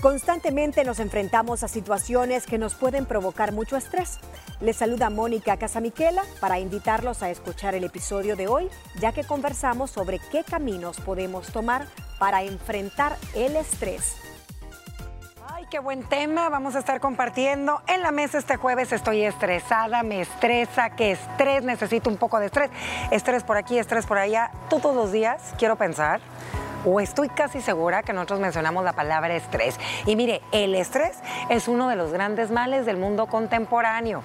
Constantemente nos enfrentamos a situaciones que nos pueden provocar mucho estrés. Les saluda Mónica Casamiquela para invitarlos a escuchar el episodio de hoy, ya que conversamos sobre qué caminos podemos tomar para enfrentar el estrés. Ay, qué buen tema. Vamos a estar compartiendo en la mesa este jueves. Estoy estresada, me estresa, qué estrés, necesito un poco de estrés. Estrés por aquí, estrés por allá. Todos los días quiero pensar o estoy casi segura que nosotros mencionamos la palabra estrés. Y mire, el estrés es uno de los grandes males del mundo contemporáneo.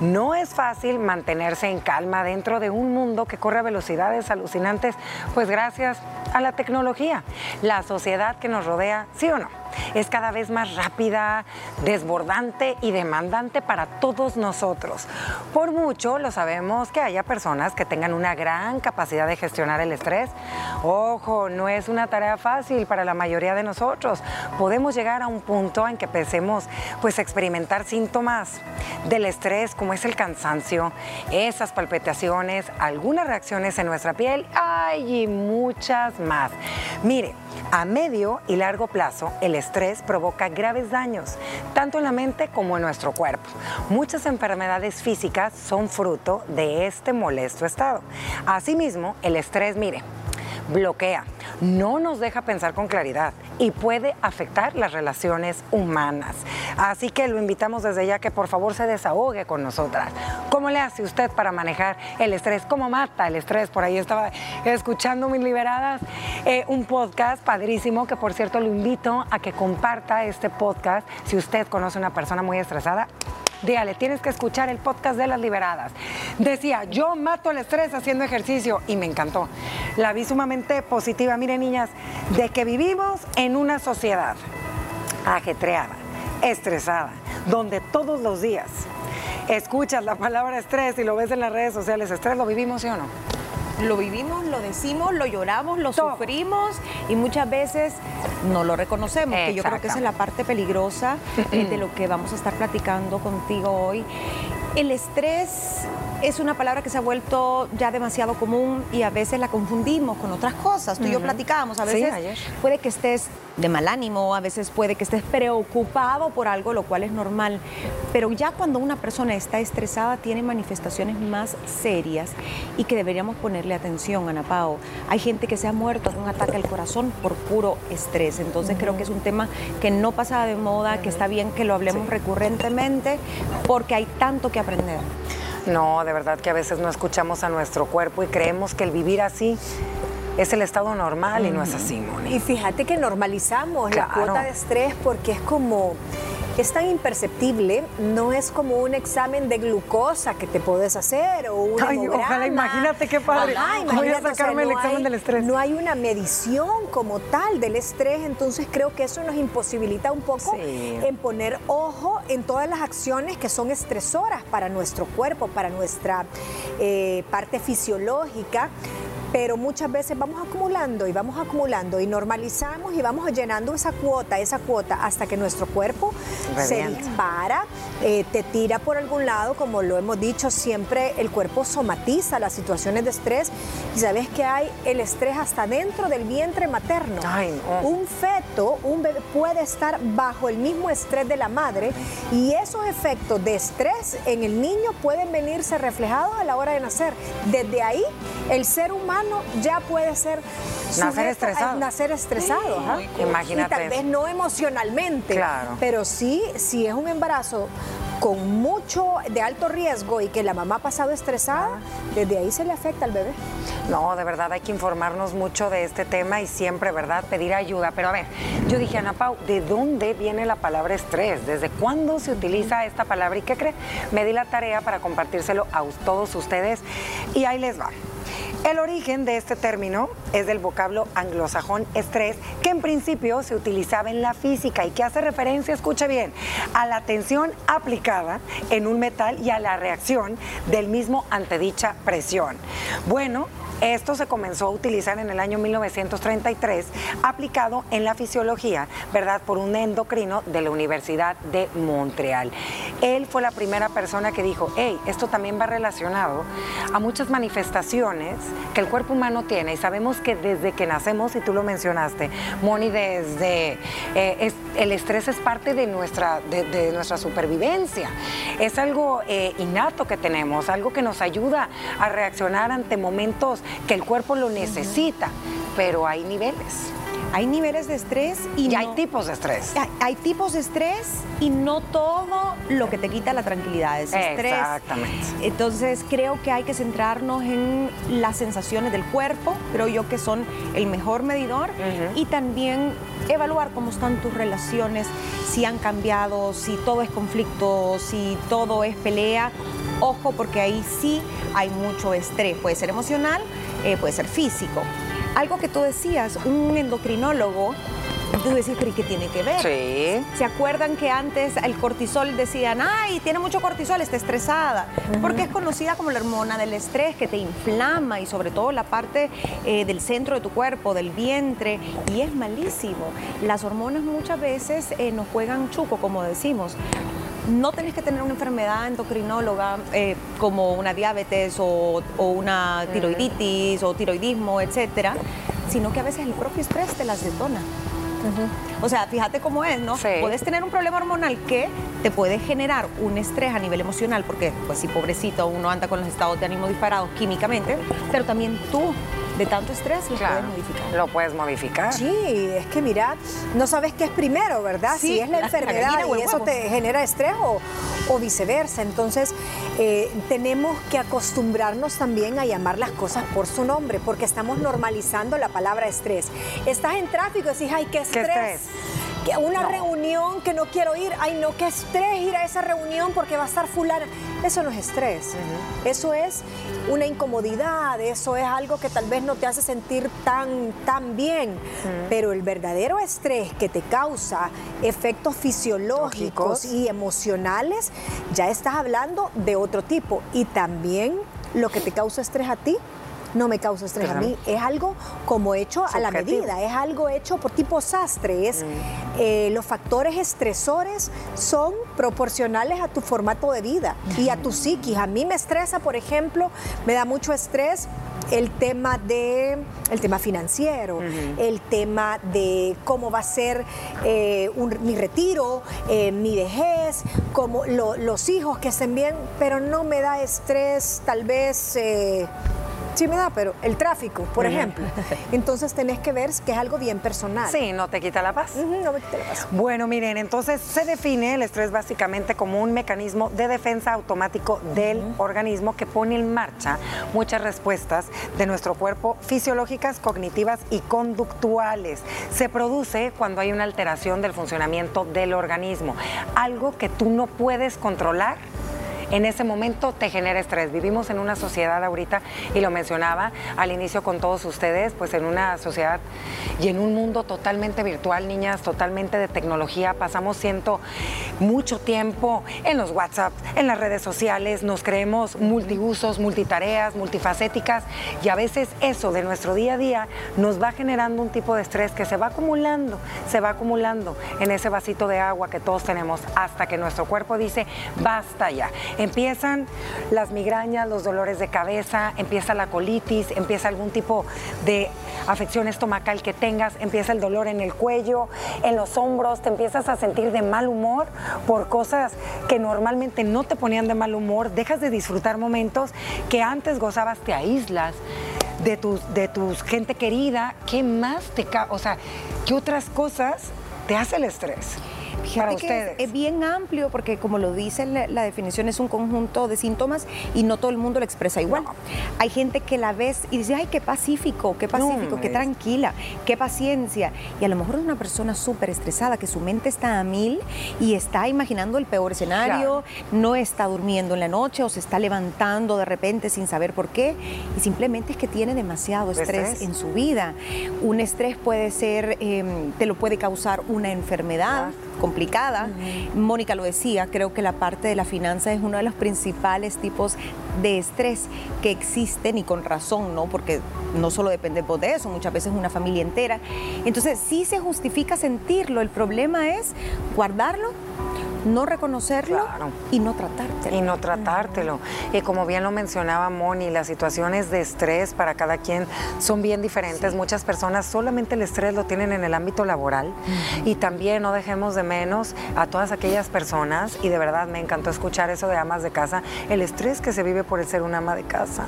No es fácil mantenerse en calma dentro de un mundo que corre a velocidades alucinantes, pues gracias a la tecnología. La sociedad que nos rodea, ¿sí o no? Es cada vez más rápida, desbordante y demandante para todos nosotros. Por mucho lo sabemos que haya personas que tengan una gran capacidad de gestionar el estrés. Ojo, no es una tarea fácil para la mayoría de nosotros. Podemos llegar a un punto en que empecemos pues experimentar síntomas del estrés como es el cansancio, esas palpitaciones, algunas reacciones en nuestra piel, ay, y muchas más. Mire, a medio y largo plazo, el estrés provoca graves daños, tanto en la mente como en nuestro cuerpo. Muchas enfermedades físicas son fruto de este molesto estado. Asimismo, el estrés, mire, bloquea, no nos deja pensar con claridad y puede afectar las relaciones humanas. Así que lo invitamos desde ya que por favor se desahogue con nosotras. ¿Cómo le hace usted para manejar el estrés? ¿Cómo mata el estrés? Por ahí estaba escuchando mis liberadas eh, un podcast padrísimo que por cierto lo invito a que comparta este podcast si usted conoce una persona muy estresada dígale, tienes que escuchar el podcast de las liberadas. Decía, yo mato el estrés haciendo ejercicio y me encantó. La vi sumamente positiva. Miren, niñas, de que vivimos en una sociedad ajetreada, estresada, donde todos los días escuchas la palabra estrés y lo ves en las redes sociales, estrés lo vivimos, ¿sí o no? Lo vivimos, lo decimos, lo lloramos, lo sufrimos y muchas veces no lo reconocemos, que yo creo que esa es la parte peligrosa eh, de lo que vamos a estar platicando contigo hoy. El estrés es una palabra que se ha vuelto ya demasiado común y a veces la confundimos con otras cosas. Tú y yo platicábamos, a veces puede que estés de mal ánimo, a veces puede que estés preocupado por algo, lo cual es normal, pero ya cuando una persona está estresada tiene manifestaciones más serias y que deberíamos ponerle atención, Ana Pao. Hay gente que se ha muerto de un ataque al corazón por puro estrés, entonces creo que es un tema que no pasa de moda, que está bien que lo hablemos recurrentemente porque hay tanto que aprender. No, de verdad que a veces no escuchamos a nuestro cuerpo y creemos que el vivir así es el estado normal y no es así, Moni. Y fíjate que normalizamos la cuota de estrés porque es como es tan imperceptible, no es como un examen de glucosa que te puedes hacer o un Ay, ojalá, imagínate qué padre. Voy a sacarme el examen del estrés. No hay una medición como tal del estrés, entonces creo que eso nos imposibilita un poco en poner ojo en todas las acciones que son estresoras para nuestro cuerpo, para nuestra eh, parte fisiológica pero muchas veces vamos acumulando y vamos acumulando y normalizamos y vamos llenando esa cuota, esa cuota, hasta que nuestro cuerpo se dispara, eh, te tira por algún lado, como lo hemos dicho, siempre el cuerpo somatiza las situaciones de estrés y sabes que hay el estrés hasta dentro del vientre materno. Un feto, un bebé puede estar bajo el mismo estrés de la madre y esos efectos de estrés en el niño pueden venirse reflejados a la hora de nacer. Desde ahí, el ser humano ya puede ser nacer estresado. nacer estresado. Imagínate. Y tal vez no emocionalmente, claro. pero sí, si es un embarazo con mucho de alto riesgo y que la mamá ha pasado estresada, desde ahí se le afecta al bebé. No, de verdad hay que informarnos mucho de este tema y siempre, ¿verdad? Pedir ayuda. Pero a ver, yo dije, Ana Pau, ¿de dónde viene la palabra estrés? ¿Desde cuándo se utiliza esta palabra? ¿Y qué cree? Me di la tarea para compartírselo a todos ustedes y ahí les va. El origen de este término es del vocablo anglosajón estrés, que en principio se utilizaba en la física y que hace referencia, escucha bien, a la tensión aplicada en un metal y a la reacción del mismo ante dicha presión. Bueno, esto se comenzó a utilizar en el año 1933, aplicado en la fisiología, ¿verdad?, por un endocrino de la Universidad de Montreal. él fue la primera persona que dijo, hey, esto también va relacionado a muchas manifestaciones que el cuerpo humano tiene y sabemos que desde que nacemos, y tú lo mencionaste, Moni, desde eh, el estrés es parte de nuestra, de, nuestra supervivencia, es algo eh, innato que tenemos, algo que nos ayuda a reaccionar ante momentos que el cuerpo lo necesita, pero hay niveles. Hay niveles de estrés y, hay tipos de estrés. Hay, tipos de estrés y no todo lo que te quita la tranquilidad es estrés. Exactamente. Entonces creo que hay que centrarnos en las sensaciones del cuerpo, creo yo que son el mejor medidor y también evaluar cómo están tus relaciones, si han cambiado, si todo es conflicto, si todo es pelea. Ojo porque ahí sí hay mucho estrés, puede ser emocional, eh, puede ser físico algo que tú decías, un endocrinólogo tú decís, pero ¿y qué tiene que ver? Sí. ¿Se acuerdan que antes el cortisol decían, ay, tiene mucho cortisol, está estresada? Porque es conocida como la hormona del estrés que te inflama y sobre todo la parte eh, del centro de tu cuerpo, del vientre, y es malísimo. Las hormonas muchas veces eh, nos juegan chuco, como decimos no tenés que tener una enfermedad endocrinóloga eh, como una diabetes o, una tiroiditis o tiroidismo, etcétera, sino que a veces el propio estrés te las detona. O sea, fíjate cómo es, ¿no? Puedes tener un problema hormonal que te puede generar un estrés a nivel emocional, porque, pues, si pobrecito, uno anda con los estados de ánimo disparados químicamente, pero también tú de tanto estrés lo puedes modificar. Lo puedes modificar. Sí, es que mira, no sabes qué es primero, ¿verdad? si es la enfermedad y eso te genera estrés o, viceversa. Entonces, eh, tenemos que acostumbrarnos también a llamar las cosas por su nombre, porque estamos normalizando la palabra estrés. Estás en tráfico y decís, ay, qué estrés. ¿Qué estrés? Una reunión que no quiero ir, ay no, qué estrés ir a esa reunión porque va a estar fulana. Eso no es estrés, eso es una incomodidad, eso es algo que tal vez no te hace sentir tan, tan bien, pero el verdadero estrés que te causa efectos fisiológicos y emocionales, ya estás hablando de otro tipo. Y también lo que te causa estrés a ti no me causa estrés a mí. Es algo como hecho a la medida, es algo hecho por tipo sastre. Mm. Eh, los factores estresores son proporcionales a tu formato de vida y a tu psiquis. A mí me estresa, por ejemplo, me da mucho estrés el tema de el tema financiero, el tema de cómo va a ser eh, mi retiro, eh, mi vejez, como los hijos que estén bien, pero no me da estrés tal vez Sí me da, pero el tráfico, por ejemplo. Entonces tenés que ver que es algo bien personal. Sí, no te quita la paz. no me quita la paz. Bueno, miren, entonces se define el estrés básicamente como un mecanismo de defensa automático del organismo que pone en marcha muchas respuestas de nuestro cuerpo fisiológicas, cognitivas y conductuales. Se produce cuando hay una alteración del funcionamiento del organismo, algo que tú no puedes controlar en ese momento te genera estrés. Vivimos en una sociedad ahorita, y lo mencionaba al inicio con todos ustedes, pues en una sociedad y en un mundo totalmente virtual, niñas, totalmente de tecnología. Pasamos siento mucho tiempo en los WhatsApp, en las redes sociales, nos creemos multiusos, multitareas, multifacéticas y a veces eso de nuestro día a día nos va generando un tipo de estrés que se va acumulando, se va acumulando en ese vasito de agua que todos tenemos hasta que nuestro cuerpo dice, basta ya. Empiezan las migrañas, los dolores de cabeza, empieza la colitis, empieza algún tipo de afección estomacal que tengas, empieza el dolor en el cuello, en los hombros, te empiezas a sentir de mal humor por cosas que normalmente no te ponían de mal humor, dejas de disfrutar momentos que antes gozabas, te aíslas de tus, de tus gente querida, ¿qué más te, o sea, qué otras cosas te hace el estrés? Fíjate que Es, bien amplio porque como lo dice la, definición es un conjunto de síntomas y no todo el mundo lo expresa igual. Hay gente que la ves y dice, ay, qué pacífico, qué pacífico, qué tranquila, qué paciencia. Y a lo mejor es una persona súper estresada que su mente está a mil y está imaginando el peor escenario, no está durmiendo en la noche o se está levantando de repente sin saber por qué y simplemente es que tiene demasiado estrés, en su vida. Un estrés puede ser, em, te lo puede causar una enfermedad complicada. Mónica lo decía, creo que la parte de la finanza es uno de los principales tipos de estrés que existen y con razón, ¿no? Porque no solo depende de eso, muchas veces una familia entera. Entonces, sí se justifica sentirlo, el problema es guardarlo no reconocerlo y no tratártelo. Y no tratártelo. Y como bien lo mencionaba Moni, las situaciones de estrés para cada quien son bien diferentes. Muchas personas solamente el estrés lo tienen en el ámbito laboral y también no dejemos de menos a todas aquellas personas y de verdad me encantó escuchar eso de amas de casa, el estrés que se vive por el ser una ama de casa,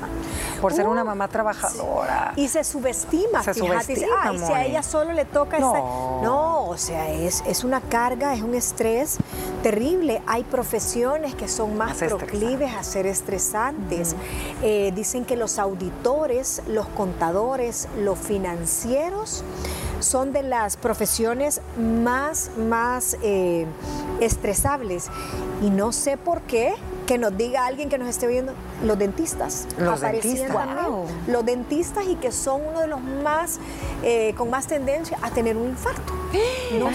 por ser una mamá trabajadora. Y se subestima, se subestima, si a ella solo le toca no. no, o sea, es, es una carga, es un estrés terrible. Hay profesiones que son más, proclives a ser estresantes. Eh, dicen que los auditores, los contadores, los financieros son de las profesiones más, más eh, estresables. Y no sé por qué, que nos diga alguien que nos esté viendo, los dentistas. Los dentistas. Los dentistas y que son uno de los más, eh, con más tendencia a tener un infarto. No,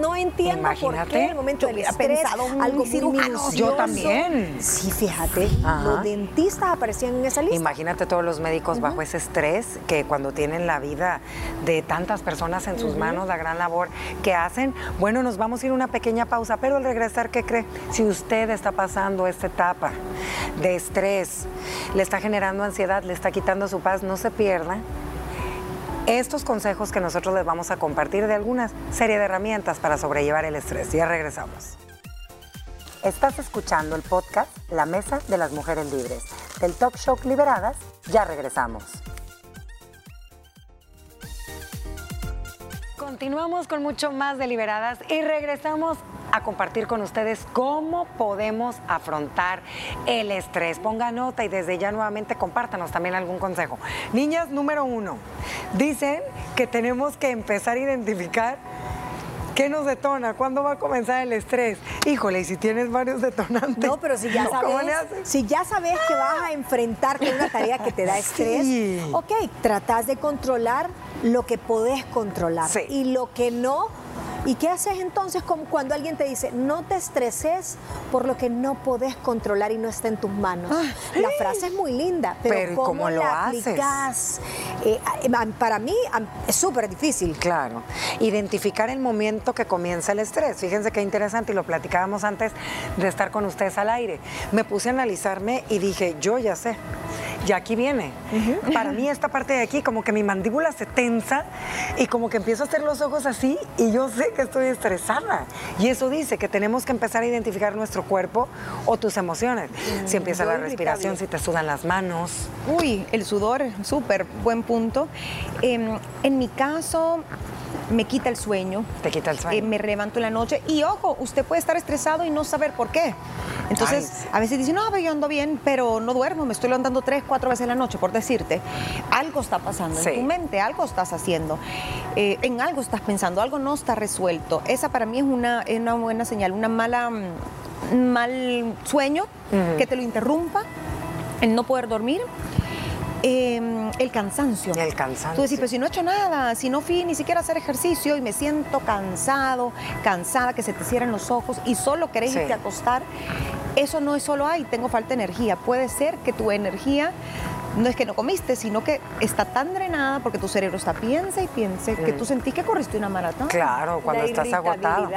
no entiendo por qué en el momento del estrés, algo muy Yo también. Sí, fíjate, los dentistas aparecían en esa lista. Imagínate todos los médicos bajo ese estrés que cuando tienen la vida de tantas personas en sus manos, la gran labor que hacen. Bueno, nos vamos a ir a una pequeña pausa, pero al regresar, ¿qué cree? Si usted está pasando esta etapa de estrés, le está generando ansiedad, le está quitando su paz, no se pierda estos consejos que nosotros les vamos a compartir de algunas serie de herramientas para sobrellevar el estrés. Ya regresamos. Estás escuchando el podcast La Mesa de las Mujeres Libres, del Talk Show Liberadas. Ya regresamos. Continuamos con mucho más de Liberadas y regresamos a compartir con ustedes cómo podemos afrontar el estrés. Ponga nota y desde ya nuevamente compártanos también algún consejo. Niñas, número uno, dicen que tenemos que empezar a identificar ¿Qué nos detona? ¿Cuándo va a comenzar el estrés? Híjole, y si tienes varios detonantes. No, pero si ya sabes, si ya sabes que vas a enfrentarte a una tarea que te da estrés, ok, tratas de controlar lo que podés controlar. Y lo que no, ¿Y qué haces entonces cuando alguien te dice, no te estreses por lo que no podés controlar y no está en tus manos? Ah, la frase es muy linda, pero, ¿cómo, lo haces? Eh, para mí es súper difícil. Claro. Identificar el momento que comienza el estrés. Fíjense qué interesante y lo platicábamos antes de estar con ustedes al aire. Me puse a analizarme y dije, yo ya sé. Y aquí viene. Para mí esta parte de aquí, como que mi mandíbula se tensa y como que empiezo a hacer los ojos así y yo sé que estoy estresada. Y eso dice que tenemos que empezar a identificar nuestro cuerpo o tus emociones. Si empieza la respiración, si te sudan las manos. Uy, el sudor, súper buen punto. Em, en mi caso, me quita el sueño. Te quita el sueño. Eh, me levanto en la noche y ojo, usted puede estar estresado y no saber por qué. Entonces, a veces dice, no, yo ando bien, pero no duermo, me estoy levantando tres, cuatro veces en la noche, por decirte. Algo está pasando en tu mente, algo estás haciendo, eh, en algo estás pensando, algo no está resuelto. Esa para mí es una, una buena señal, una mala, mm, mal sueño que te lo interrumpa, el no poder dormir Em, el cansancio. El cansancio. Tú decís, pero si no he hecho nada, si no fui ni siquiera a hacer ejercicio y me siento cansado, cansada, que se te cierran los ojos y solo querés irte a acostar, eso no es solo, ay, tengo falta de energía. Puede ser que tu energía no es que no comiste, sino que está tan drenada porque tu cerebro está piensa y piensa que tú mm. sentís que corriste una maratón. Claro, cuando estás agotado.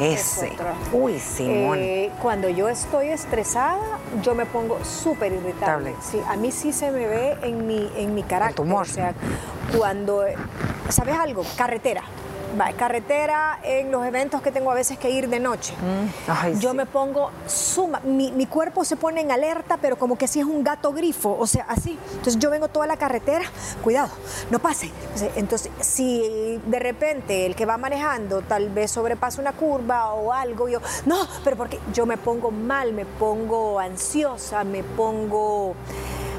Ese. Uy, Simón. Eh, cuando yo estoy estresada, yo me pongo súper irritable. Sí, a mí sí se me ve en mi, en mi carácter. tu humor. O sea, cuando, ¿sabes algo? Carretera carretera en los eventos que tengo a veces que ir de noche. Mm. yo me pongo suma, mi, cuerpo se pone en alerta, pero como que si es un gato grifo, o sea, así. Entonces yo vengo toda la carretera, cuidado, no pase. Entonces, si de repente el que va manejando tal vez sobrepasa una curva o algo, yo, no, pero porque yo me pongo mal, me pongo ansiosa, me pongo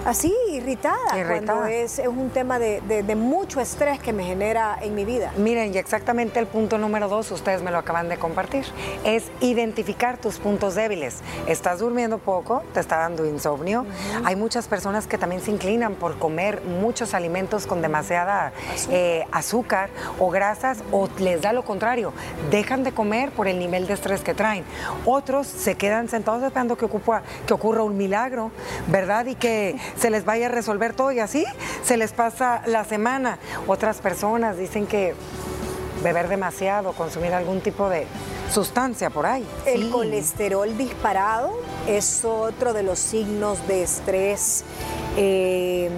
así, irritada, cuando es, un tema de, mucho estrés que me genera en mi vida. Miren, y exactamente el punto número dos, ustedes me lo acaban de compartir, es identificar tus puntos débiles. Estás durmiendo poco, te está dando insomnio. Hay muchas personas que también se inclinan por comer muchos alimentos con demasiada eh, azúcar, o grasas, o les da lo contrario, dejan de comer por el nivel de estrés que traen. Otros se quedan sentados esperando que, que ocurra un milagro, ¿verdad? Y que se les vaya a resolver todo y así se les pasa la semana. Otras personas dicen que beber demasiado, consumir algún tipo de sustancia por ahí. El colesterol disparado es otro de los signos de estrés. Eh,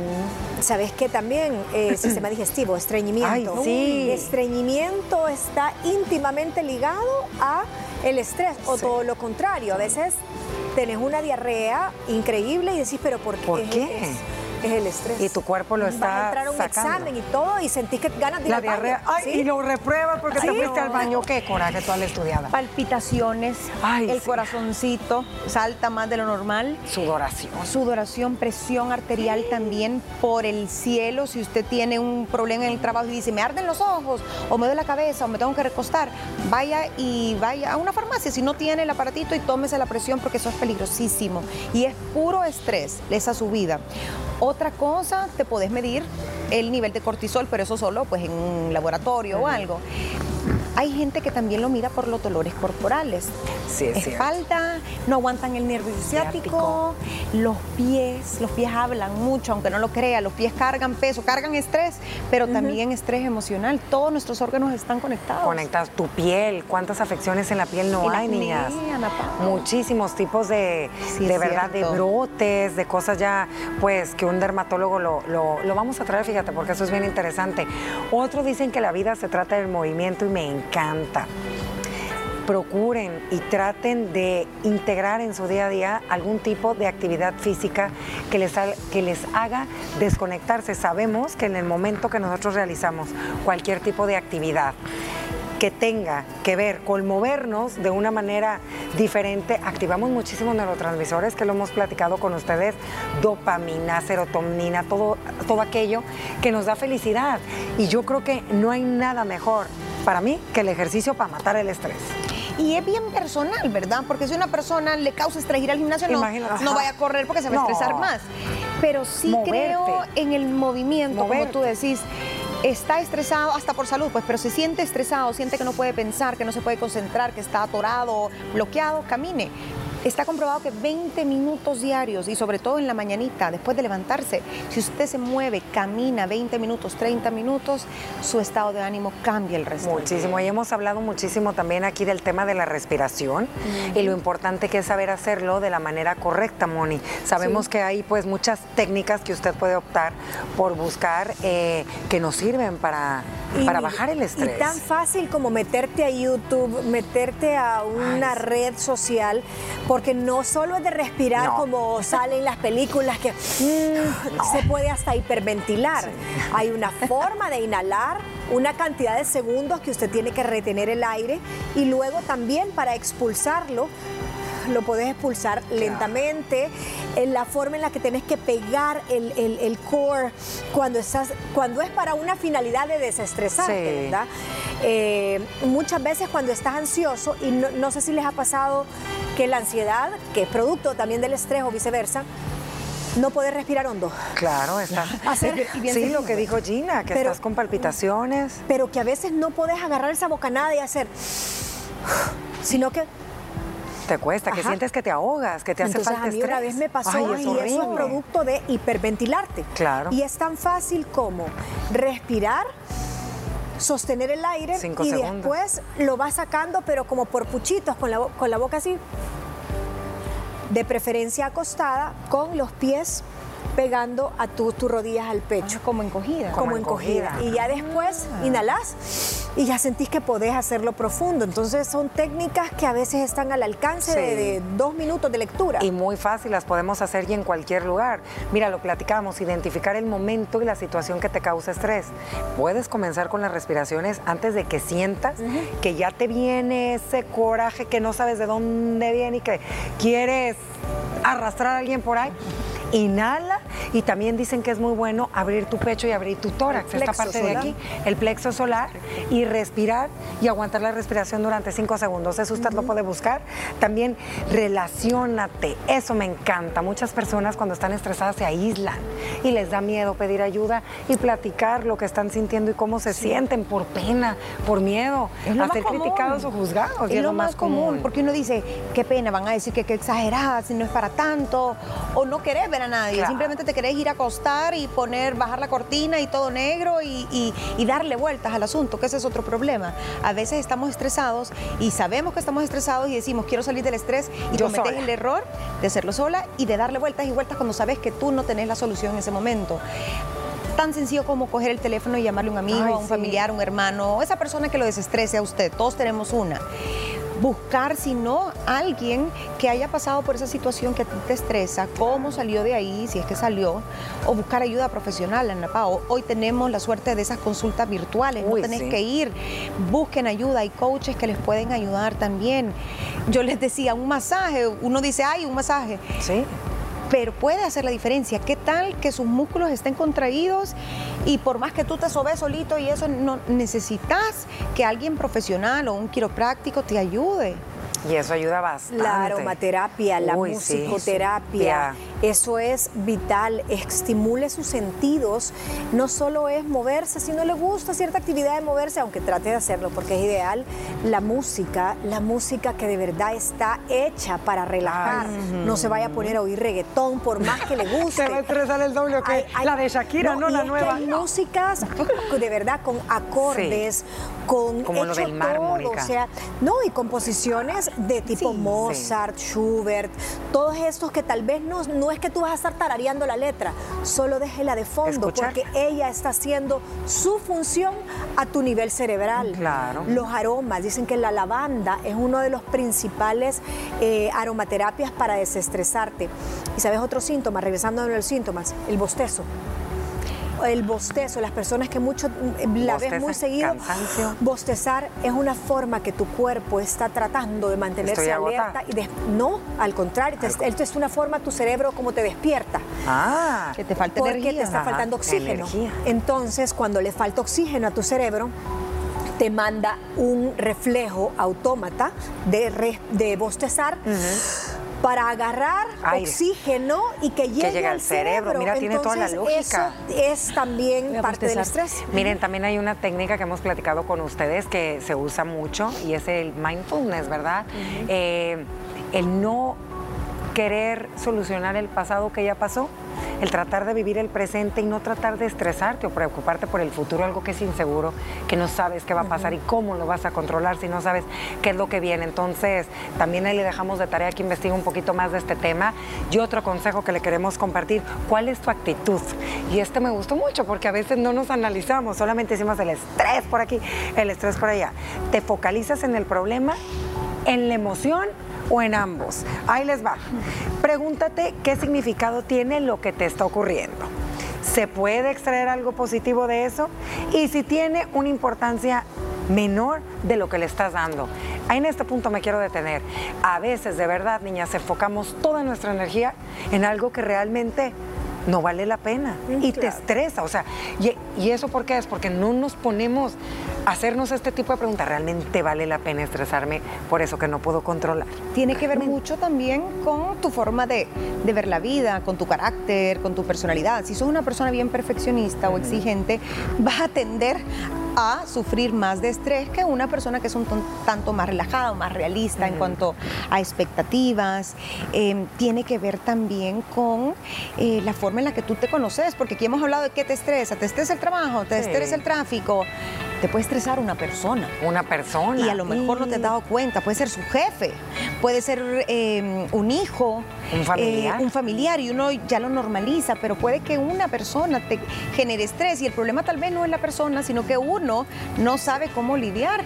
¿Sabes qué también? Eh, sistema digestivo, estreñimiento. sí. estreñimiento está íntimamente ligado a el estrés o todo lo contrario. A veces tenés una diarrea increíble y decís, pero ¿por qué? ¿Por qué? es el estrés. Y tu cuerpo lo está Vas a entrar a un examen y todo y sentís que ganas de ir La al baño. diarrea. Ay, y lo repruebas porque te fuiste al baño. Qué coraje tú al estudiada. Palpitaciones, Ay, el sí. corazoncito salta más de lo normal. Sudoración. Sudoración, presión arterial también por el cielo. Si usted tiene un problema en el trabajo y dice, me arden los ojos, o me duele la cabeza, o me tengo que recostar, vaya y vaya a una farmacia si no tiene el aparatito y tómese la presión porque eso es peligrosísimo. Y es puro estrés esa subida. Otra cosa, te podés medir el nivel de cortisol, pero eso solo pues en un laboratorio o algo. Hay gente que también lo mira por los dolores corporales. Sí, es cierto. Espalda, no aguantan el nervio ciático, los pies, los pies hablan mucho, aunque no lo crea, los pies cargan peso, cargan estrés, pero también estrés emocional. Todos nuestros órganos están conectados. Conectas tu piel. ¿Cuántas afecciones en la piel no El hay, acné, niñas? Muchísimos tipos de, Sí, de verdad, de cierto. brotes, de cosas ya, pues, que un dermatólogo lo, lo- lo vamos a traer, fíjate, porque eso es bien interesante. Otros dicen que la vida se trata del movimiento y me encanta. Procuren y traten de integrar en su día a día algún tipo de actividad física que les, que les haga desconectarse. Sabemos que en el momento que nosotros realizamos cualquier tipo de actividad, que tenga que ver con movernos de una manera diferente, activamos muchísimos neurotransmisores que lo hemos platicado con ustedes, dopamina, serotonina, todo, todo aquello que nos da felicidad. Y yo creo que no hay nada mejor para mí que el ejercicio para matar el estrés. Y es bien personal, ¿verdad? Porque si una persona le causa estrés ir al gimnasio, no, vaya a correr porque se va a estresar más. Pero sí Moverte. creo en el movimiento, como tú decís. Está estresado hasta por salud, pues, pero se siente estresado, siente que no puede pensar, que no se puede concentrar, que está atorado, bloqueado, camine. Está comprobado que 20 minutos diarios y sobre todo en la mañanita, después de levantarse, si usted se mueve, camina 20 minutos, 30 minutos, su estado de ánimo cambia el resto. Muchísimo. Y hemos hablado muchísimo también aquí del tema de la respiración y lo importante que es saber hacerlo de la manera correcta, Moni. Sabemos que hay pues muchas técnicas que usted puede optar por buscar eh, que nos sirven para, Y para bajar el estrés. Y tan fácil como meterte a YouTube, meterte a una Ay, red social, porque no solo es de respirar No. como salen las películas que mm, se puede hasta hiperventilar. Hay una forma de inhalar una cantidad de segundos que usted tiene que retener el aire y luego también para expulsarlo lo puedes expulsar lentamente, en la forma en la que tenés que pegar el, el- el core cuando, estás, cuando es para una finalidad de desestresarte, Sí. ¿verdad? Eh, muchas veces cuando estás ansioso, y no, no sé si les ha pasado que la ansiedad, que es producto también del estrés o viceversa, no puedes respirar hondo. Claro, está. Hacer- sí, lo que dijo Gina, que Pero- estás con palpitaciones. Pero que a veces no puedes agarrar esa bocanada y hacer, sino que Te cuesta, que sientes que te ahogas, que te hace Entonces falta a mí estrés. una vez me pasó Ay, y es eso es producto de hiperventilarte. Claro. Y es tan fácil como respirar, sostener el aire Cinco y segundos. después lo vas sacando, pero como por puchitos, con la, con la boca así. De preferencia acostada, con los pies pegando a tu- tus rodillas al pecho. Como encogida. como, Como encogida. encogida. Y ya después inhalás y ya sentís que podés hacerlo profundo. Entonces son técnicas que a veces están al alcance Sí. de, de dos minutos de lectura. Y muy fácil, las podemos hacer y en cualquier lugar. Mira, lo platicamos, identificar el momento y la situación que te causa estrés. Puedes comenzar con las respiraciones antes de que sientas que ya te viene ese coraje que no sabes de dónde viene y que quieres arrastrar a alguien por ahí. Inhala y también dicen que es muy bueno abrir tu pecho y abrir tu tórax, esta parte de aquí, el plexo solar, y respirar y aguantar la respiración durante cinco segundos. Eso usted lo puede buscar. También relaciónate, eso me encanta. Muchas personas cuando están estresadas se aíslan y les da miedo pedir ayuda y platicar lo que están sintiendo y cómo se sienten por pena, por miedo, a ser común. criticados o juzgados. y Es lo más común, porque uno dice, qué pena, van a decir que qué exagerada, si no es para tanto, o no querés ver a nadie, Claro. simplemente te querés ir a acostar y poner, bajar la cortina y todo negro y, darle vueltas al asunto, que ese es otro problema. A veces estamos estresados y sabemos que estamos estresados y decimos, quiero salir del estrés y cometes el error de hacerlo sola y de darle vueltas y vueltas cuando sabes que tú no tenés la solución en ese momento tan sencillo como coger el teléfono y llamarle a un amigo, a un familiar, un hermano, esa persona que lo desestrese a usted. Todos tenemos una buscar, si no, alguien que haya pasado por esa situación que a ti te estresa, cómo salió de ahí, si es que salió, o buscar ayuda profesional, Ana Pao. Hoy tenemos la suerte de esas consultas virtuales, no tenés que ir, busquen ayuda, hay coaches que les pueden ayudar también. Yo les decía, un masaje, uno dice, ay, un masaje. Sí pero puede hacer la diferencia. ¿Qué tal que sus músculos estén contraídos y por más que tú te sobes solito y eso, no necesitas que alguien profesional o un quiropráctico te ayude? Y eso ayuda bastante. La aromaterapia, la musicoterapia, eso es vital. Estimule sus sentidos. No solo es moverse, si no le gusta cierta actividad de moverse, aunque trate de hacerlo, porque es ideal. La música, la música que de verdad está hecha para relajar. No se vaya a poner a oír reggaetón, por más que le guste. se va a estresar el doble que la de Shakira, no, la nueva. hay músicas de verdad con acordes, con Como lo del mar, o sea, no, y composiciones de tipo Mozart, Schubert, todos estos que tal vez no, no es que tú vas a estar tarareando la letra, solo déjela de fondo porque ella está haciendo su función a tu nivel cerebral. Claro. Los aromas, dicen que la lavanda es uno de los principales eh, aromaterapias para desestresarte. ¿Y sabes otro síntoma? Regresando a los síntomas, el bostezo el bostezo, las personas que mucho mm, la ves muy seguido, bostezar es una forma que tu cuerpo está tratando de mantenerse alerta y no, al contrario, esto es una forma tu cerebro como te despierta. Ah, que te falta porque te está faltando oxígeno. Entonces, cuando le falta oxígeno a tu cerebro, te manda un reflejo autómata de, de bostezar para agarrar oxígeno y que llegue, al cerebro. Mira, tiene toda la lógica. Eso es también parte del estrés. Miren, también hay una técnica que hemos platicado con ustedes que se usa mucho y es el mindfulness, ¿verdad? Eh, el no querer solucionar el pasado que ya pasó, el tratar de vivir el presente y no tratar de estresarte o preocuparte por el futuro, algo que es inseguro, que no sabes qué va a pasar y cómo lo vas a controlar si no sabes qué es lo que viene. Entonces, también ahí le dejamos de tarea que investigue un poquito más de este tema. Y otro consejo que le queremos compartir, ¿cuál es tu actitud? Y este me gustó mucho porque a veces no nos analizamos, solamente decimos el estrés por aquí, el estrés por allá. Te focalizas en el problema, en la emoción o en ambos? Ahí les va. Pregúntate qué significado tiene lo que te está ocurriendo. ¿Se puede extraer algo positivo de eso? Y si tiene una importancia menor de lo que le estás dando. Ahí en este punto me quiero detener. A veces, de verdad, niñas, enfocamos toda nuestra energía en algo que realmente no vale la pena y te estresa. O sea, y, y, eso por qué es? Porque no nos ponemos a hacernos este tipo de preguntas. ¿Realmente vale la pena estresarme por eso que no puedo controlar? Tiene que ver mucho también con tu forma de, de ver la vida, con tu carácter, con tu personalidad. Si sos una persona bien perfeccionista o exigente, vas a tender a sufrir más de estrés que una persona que es un tanto más relajada o más realista en cuanto a expectativas. Em, tiene que ver también con eh, la forma en la que tú te conoces, porque aquí hemos hablado de qué te estresa, te estresa el trabajo, te estresa el tráfico, te puede estresar una persona. Una persona. Y a lo mejor no te has dado cuenta. Puede ser su jefe, puede ser em, un hijo. Un familiar. Eh, un familiar y uno ya lo normaliza, pero puede que una persona te genere estrés y el problema tal vez no es la persona, sino que uno no sabe cómo lidiar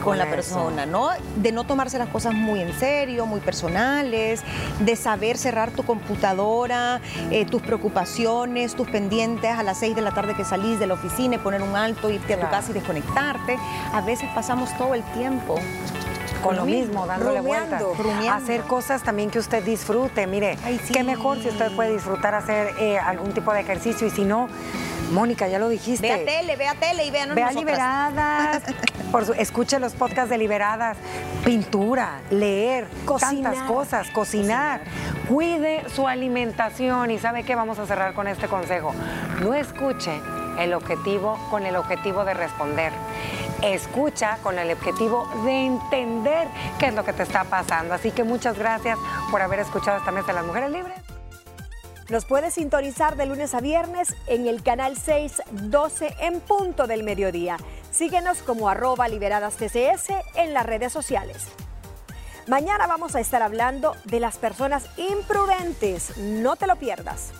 con, la persona, ¿no? De no tomarse las cosas muy en serio, muy personales, de saber cerrar tu computadora, eh, tus preocupaciones, tus pendientes a las seis de la tarde que salís de la oficina y poner un alto, irte a tu casa y desconectarte. A veces pasamos todo el tiempo con lo mismo, dándole vueltas. Hacer cosas también que usted disfrute. Mire, qué mejor si usted puede disfrutar hacer eh, algún tipo de ejercicio y si no, Mónica, ya lo dijiste. Vea tele, vea tele y vean Vea Liberadas. Por escuche los podcasts de Liberadas. Pintura, leer, tantas cosas, cocinar. Cuide su alimentación y ¿sabe qué? Vamos a cerrar con este consejo. No escuche el objetivo con el objetivo de responder. Escucha con el objetivo de entender qué es lo que te está pasando. Así que muchas gracias por haber escuchado esta mesa de las mujeres libres. Nos puedes sintonizar de lunes a viernes en el canal 612 en punto del mediodía. Síguenos como arroba liberadas TCS en las redes sociales. Mañana vamos a estar hablando de las personas imprudentes. No te lo pierdas.